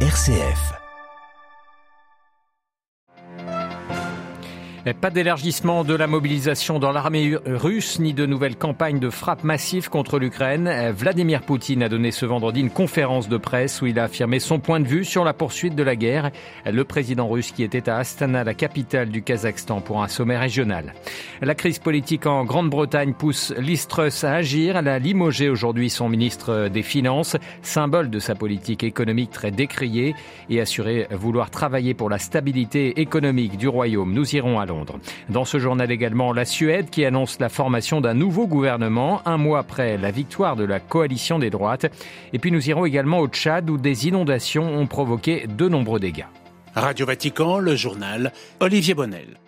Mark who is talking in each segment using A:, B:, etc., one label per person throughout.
A: RCF.
B: Pas d'élargissement de la mobilisation dans l'armée russe, ni de nouvelles campagnes de frappe massive contre l'Ukraine. Vladimir Poutine a donné ce vendredi une conférence de presse où il a affirmé son point de vue sur la poursuite de la guerre. Le président russe qui était à Astana, la capitale du Kazakhstan, pour un sommet régional. La crise politique en Grande-Bretagne pousse Liz à agir. Elle a limogé aujourd'hui son ministre des Finances, symbole de sa politique économique très décriée, et assuré vouloir travailler pour la stabilité économique du royaume. Nous irons à Londres. Dans ce journal également, la Suède qui annonce la formation d'un nouveau gouvernement un mois après la victoire de la coalition des droites. Et puis nous irons également au Tchad où des inondations ont provoqué de nombreux dégâts.
C: Radio Vatican, le journal Olivier Bonnel.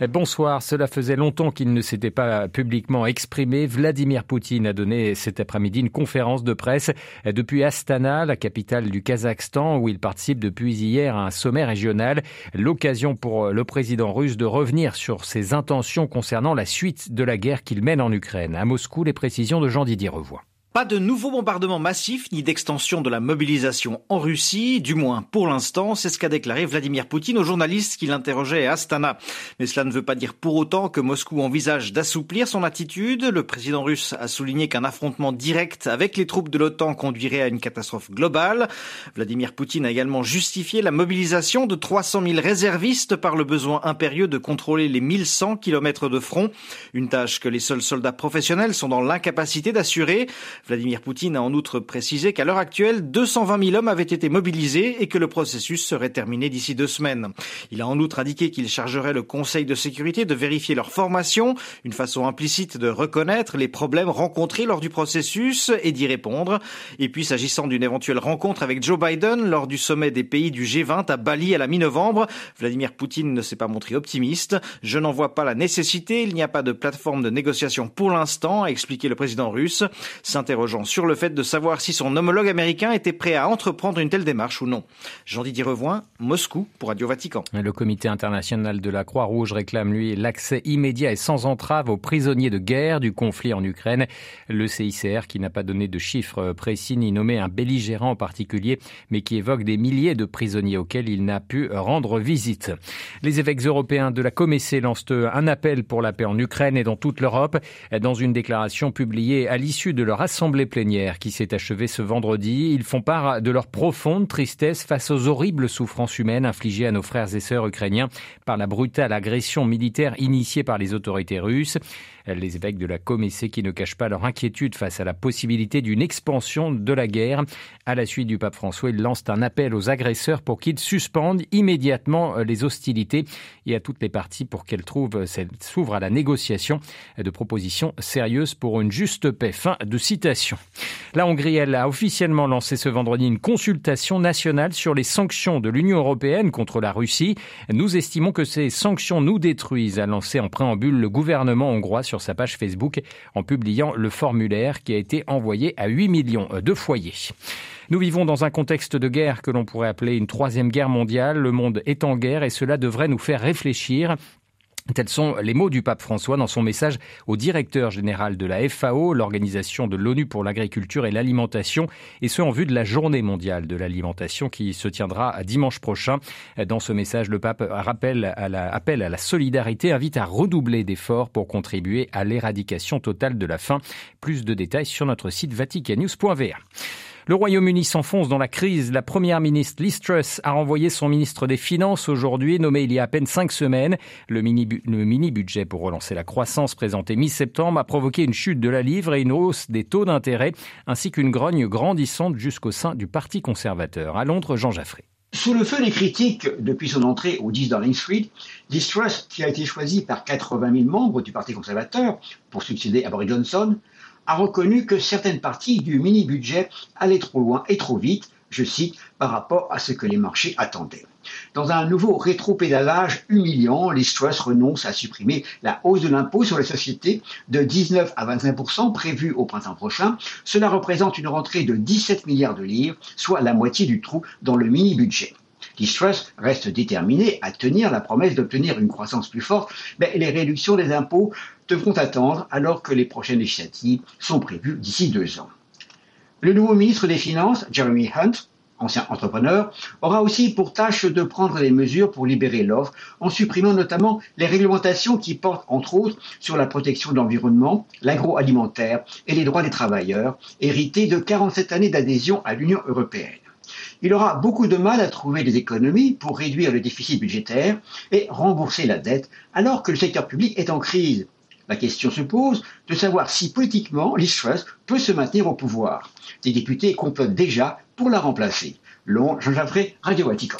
B: Eh, bonsoir, cela faisait longtemps qu'il ne s'était pas publiquement exprimé. Vladimir Poutine a donné cet après-midi une conférence de presse eh, depuis Astana, la capitale du Kazakhstan, où il participe depuis hier à un sommet régional. L'occasion pour le président russe de revenir sur ses intentions concernant la suite de la guerre qu'il mène en Ukraine. À Moscou, les précisions de Jean-Didier Revoix.
D: Pas de nouveaux bombardements massifs ni d'extension de la mobilisation en Russie, du moins pour l'instant, c'est ce qu'a déclaré Vladimir Poutine aux journalistes qui l'interrogeaient à Astana. Mais cela ne veut pas dire pour autant que Moscou envisage d'assouplir son attitude. Le président russe a souligné qu'un affrontement direct avec les troupes de l'OTAN conduirait à une catastrophe globale. Vladimir Poutine a également justifié la mobilisation de 300 000 réservistes par le besoin impérieux de contrôler les 1100 kilomètres de front, une tâche que les seuls soldats professionnels sont dans l'incapacité d'assurer. Vladimir Poutine a en outre précisé qu'à l'heure actuelle, 220 000 hommes avaient été mobilisés et que le processus serait terminé d'ici deux semaines. Il a en outre indiqué qu'il chargerait le Conseil de sécurité de vérifier leur formation, une façon implicite de reconnaître les problèmes rencontrés lors du processus et d'y répondre. Et puis, s'agissant d'une éventuelle rencontre avec Joe Biden lors du sommet des pays du G20 à Bali à la mi-novembre, Vladimir Poutine ne s'est pas montré optimiste. Je n'en vois pas la nécessité, il n'y a pas de plateforme de négociation pour l'instant, a expliqué le président russe s'interrogeant sur le fait de savoir si son homologue américain était prêt à entreprendre une telle démarche ou non. Jean-Didier Revoin, Moscou pour Radio Vatican.
B: Le comité international de la Croix-Rouge réclame, lui, l'accès immédiat et sans entrave aux prisonniers de guerre du conflit en Ukraine. Le CICR, qui n'a pas donné de chiffres précis ni nommé un belligérant en particulier, mais qui évoque des milliers de prisonniers auxquels il n'a pu rendre visite. Les évêques européens de la Comessée lancent un appel pour la paix en Ukraine et dans toute l'Europe. Dans une déclaration publiée à l'issue de leur assemblée l'Assemblée plénière qui s'est achevée ce vendredi. Ils font part de leur profonde tristesse face aux horribles souffrances humaines infligées à nos frères et sœurs ukrainiens par la brutale agression militaire initiée par les autorités russes. Les évêques de la Comessée qui ne cachent pas leur inquiétude face à la possibilité d'une expansion de la guerre. À la suite du pape François, ils lancent un appel aux agresseurs pour qu'ils suspendent immédiatement les hostilités et à toutes les parties pour qu'elles trouvent, s'ouvrent à la négociation de propositions sérieuses pour une juste paix. Fin de citation. La Hongrie, elle, a officiellement lancé ce vendredi une consultation nationale sur les sanctions de l'Union européenne contre la Russie. Nous estimons que ces sanctions nous détruisent, a lancé en préambule le gouvernement hongrois sur sa page Facebook en publiant le formulaire qui a été envoyé à 8 millions de foyers. Nous vivons dans un contexte de guerre que l'on pourrait appeler une troisième guerre mondiale. Le monde est en guerre et cela devrait nous faire réfléchir. Tels sont les mots du pape François dans son message au directeur général de la FAO, l'organisation de l'ONU pour l'agriculture et l'alimentation, et ce en vue de la journée mondiale de l'alimentation qui se tiendra dimanche prochain. Dans ce message, le pape rappelle à la, appelle à la solidarité, invite à redoubler d'efforts pour contribuer à l'éradication totale de la faim. Plus de détails sur notre site vaticanews.va. Le Royaume-Uni s'enfonce dans la crise. La première ministre Liz Truss a renvoyé son ministre des Finances aujourd'hui, nommé il y a à peine cinq semaines. Le mini-budget pour relancer la croissance présenté mi-septembre a provoqué une chute de la livre et une hausse des taux d'intérêt, ainsi qu'une grogne grandissante jusqu'au sein du Parti conservateur. À Londres, Jean Jaffré.
E: Sous le feu des critiques depuis son entrée au 10 Downing Street, Liz Truss, qui a été choisi par 80 000 membres du Parti conservateur pour succéder à Boris Johnson, a reconnu que certaines parties du mini-budget allaient trop loin et trop vite, je cite, par rapport à ce que les marchés attendaient. Dans un nouveau rétro-pédalage humiliant, les Truss renoncent à supprimer la hausse de l'impôt sur les sociétés de 19 à 25% prévue au printemps prochain. Cela représente une rentrée de 17 milliards de livres, soit la moitié du trou dans le mini-budget. Truss reste déterminé à tenir la promesse d'obtenir une croissance plus forte, mais les réductions des impôts devront attendre alors que les prochaines législatives sont prévues d'ici deux ans. Le nouveau ministre des Finances, Jeremy Hunt, ancien entrepreneur, aura aussi pour tâche de prendre des mesures pour libérer l'offre en supprimant notamment les réglementations qui portent entre autres sur la protection de l'environnement, l'agroalimentaire et les droits des travailleurs, hérités de 47 années d'adhésion à l'Union européenne. Il aura beaucoup de mal à trouver des économies pour réduire le déficit budgétaire et rembourser la dette alors que le secteur public est en crise. La question se pose de savoir si politiquement Liz peut se maintenir au pouvoir. Des députés complotent déjà pour la remplacer.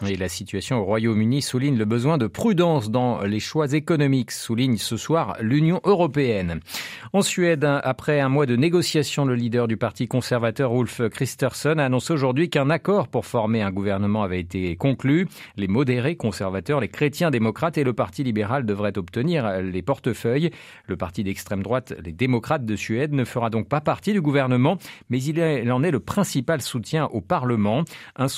B: Et la situation au Royaume-Uni souligne le besoin de prudence dans les choix économiques, souligne ce soir l'Union européenne. En Suède, après un mois de négociations, le leader du parti conservateur Ulf Kristersson a annoncé aujourd'hui qu'un accord pour former un gouvernement avait été conclu. Les modérés conservateurs, les chrétiens démocrates et le parti libéral devraient obtenir les portefeuilles. Le parti d'extrême droite, les démocrates de Suède, ne fera donc pas partie du gouvernement, mais il en est le principal soutien au Parlement.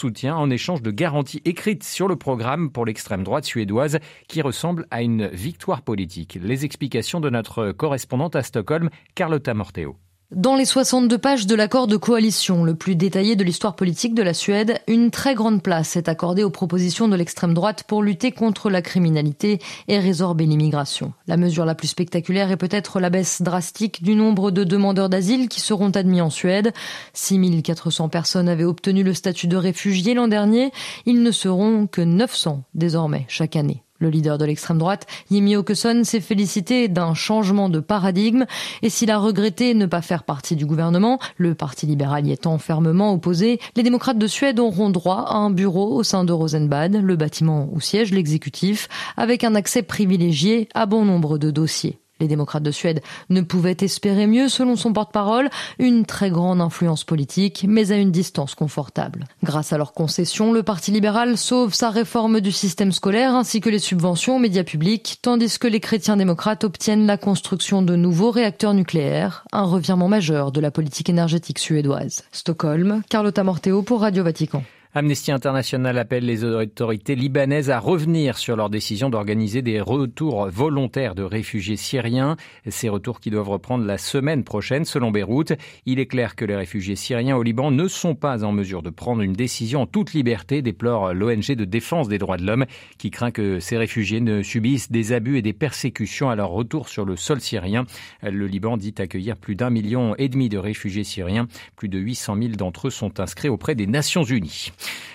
B: Soutien en échange de garanties écrites sur le programme pour l'extrême droite suédoise qui ressemble à une victoire politique. Les explications de notre correspondante à Stockholm, Carlotta Morteo.
A: Dans les 62 pages de l'accord de coalition, le plus détaillé de l'histoire politique de la Suède, une très grande place est accordée aux propositions de l'extrême droite pour lutter contre la criminalité et résorber l'immigration. La mesure la plus spectaculaire est peut-être la baisse drastique du nombre de demandeurs d'asile qui seront admis en Suède. 6400 personnes avaient obtenu le statut de réfugié l'an dernier. Ils ne seront que 900 désormais chaque année. Le leader de l'extrême droite, Yemi Åkesson, s'est félicité d'un changement de paradigme et s'il a regretté ne pas faire partie du gouvernement, le Parti libéral y étant fermement opposé, les démocrates de Suède auront droit à un bureau au sein de Rosenbad, le bâtiment où siège l'exécutif, avec un accès privilégié à bon nombre de dossiers. Les démocrates de Suède ne pouvaient espérer mieux, selon son porte-parole, une très grande influence politique, mais à une distance confortable. Grâce à leurs concessions, le Parti libéral sauve sa réforme du système scolaire ainsi que les subventions aux médias publics, tandis que les chrétiens démocrates obtiennent la construction de nouveaux réacteurs nucléaires, un revirement majeur de la politique énergétique suédoise. Stockholm, Carlotta Morteo pour Radio Vatican.
B: Amnesty International appelle les autorités libanaises à revenir sur leur décision d'organiser des retours volontaires de réfugiés syriens. Ces retours qui doivent reprendre la semaine prochaine selon Beyrouth. Il est clair que les réfugiés syriens au Liban ne sont pas en mesure de prendre une décision en toute liberté, déplore l'ONG de défense des droits de l'homme qui craint que ces réfugiés ne subissent des abus et des persécutions à leur retour sur le sol syrien. Le Liban dit accueillir plus d'un million et demi de réfugiés syriens. Plus de 800 000 d'entre eux sont inscrits auprès des Nations Unies.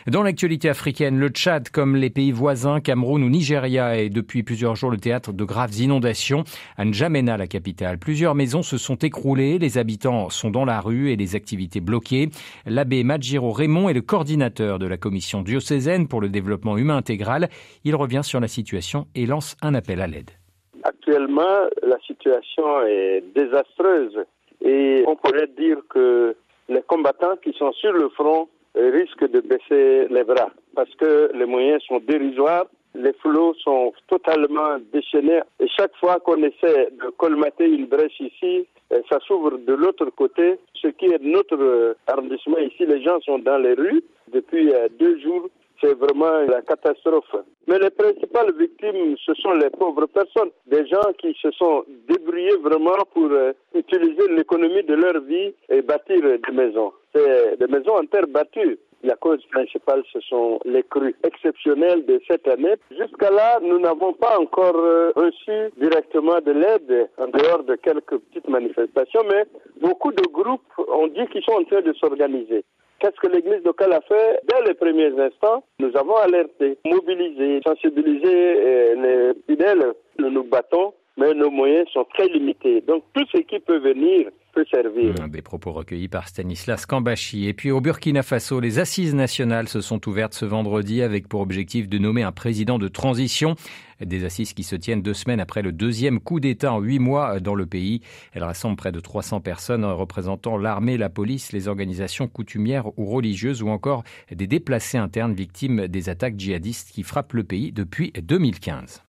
B: Dans l'actualité africaine, le Tchad, comme les pays voisins, Cameroun ou Nigeria, est depuis plusieurs jours le théâtre de graves inondations. À N'Djamena, la capitale, plusieurs maisons se sont écroulées, les habitants sont dans la rue et les activités bloquées. L'abbé Majiro Raymond est le coordinateur de la commission diocésaine pour le développement humain intégral. Il revient sur la situation et lance un appel à l'aide.
F: Actuellement, la situation est désastreuse et on pourrait dire que les combattants qui sont sur le front risque de baisser les bras parce que les moyens sont dérisoires, les flots sont totalement déchaînés et chaque fois qu'on essaie de colmater une brèche ici, euh, ça s'ouvre de l'autre côté. Ce qui est notre euh, arrondissement ici, les gens sont dans les rues depuis euh, deux jours. C'est vraiment la catastrophe. Mais les principales victimes, ce sont les pauvres personnes, des gens qui se sont débrouillés vraiment pour utiliser l'économie de leur vie et bâtir des maisons c'est des maisons en terre battue. La cause principale, ce sont les crues exceptionnelles de cette année. Jusqu'à là, nous n'avons pas encore euh, reçu directement de l'aide en dehors de quelques petites manifestations, mais beaucoup de groupes ont dit qu'ils sont en train de s'organiser. Qu'est-ce que l'Église locale a fait? Dès les premiers instants, nous avons alerté, mobilisé, sensibilisé euh, les fidèles. Nous nous battons, mais nos moyens sont très limités. Donc tout ce qui peut venir servir.
B: Des propos recueillis par Stanislas Kambashi. Et puis au Burkina Faso, les assises nationales se sont ouvertes ce vendredi avec pour objectif de nommer un président de transition. Des assises qui se tiennent deux semaines après le deuxième coup d'État en huit mois dans le pays. Elles rassemblent près de 300 personnes représentant l'armée, la police, les organisations coutumières ou religieuses ou encore des déplacés internes victimes des attaques djihadistes qui frappent le pays depuis 2015.